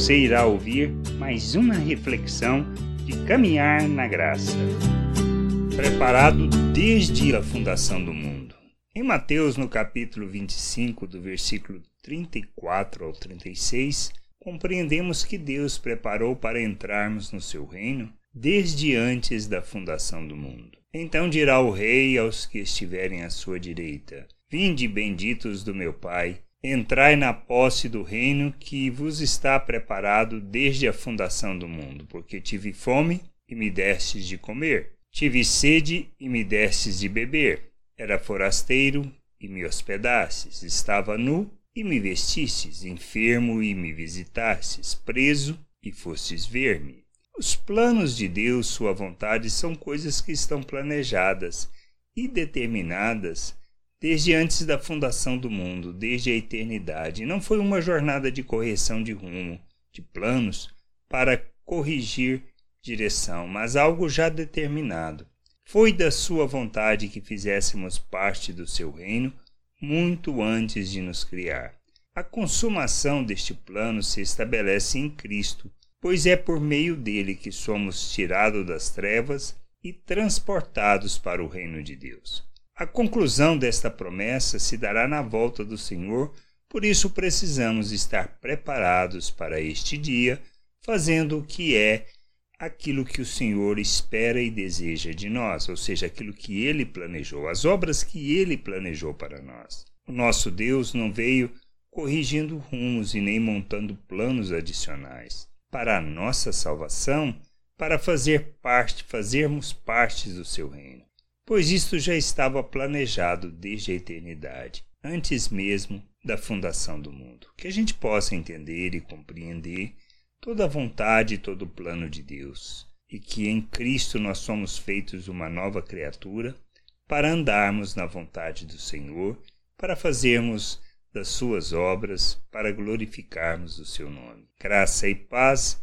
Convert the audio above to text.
Você irá ouvir mais uma reflexão de caminhar na graça. Preparado desde a fundação do mundo. Em Mateus, no capítulo 25, do versículo 34 ao 36, compreendemos que Deus preparou para entrarmos no seu reino desde antes da fundação do mundo. Então dirá o rei aos que estiverem à sua direita: Vinde, benditos do meu Pai, entrai na posse do reino que vos está preparado desde a fundação do mundo, porque tive fome e me destes de comer, tive sede e me destes de beber, era forasteiro e me hospedastes, estava nu e me vestistes, enfermo e me visitastes, preso e fostes ver-me. Os planos de Deus, sua vontade, são coisas que estão planejadas e determinadas desde antes da fundação do mundo, desde a eternidade. Não foi uma jornada de correção de rumo, de planos para corrigir direção, mas algo já determinado. Foi da sua vontade que fizéssemos parte do seu reino muito antes de nos criar. A consumação deste plano se estabelece em Cristo, pois é por meio dele que somos tirados das trevas e transportados para o reino de Deus. A conclusão desta promessa se dará na volta do Senhor, por isso precisamos estar preparados para este dia, fazendo o que é aquilo que o Senhor espera e deseja de nós, ou seja, aquilo que ele planejou, as obras que ele planejou para nós. O nosso Deus não veio corrigindo rumos e nem montando planos adicionais para a nossa salvação, para fazer parte, fazermos parte do seu reino. Pois isto já estava planejado desde a eternidade, antes mesmo da fundação do mundo. Que a gente possa entender e compreender toda a vontade e todo o plano de Deus, e que em Cristo nós somos feitos uma nova criatura para andarmos na vontade do Senhor, para fazermos das suas obras para glorificarmos o seu nome. Graça e paz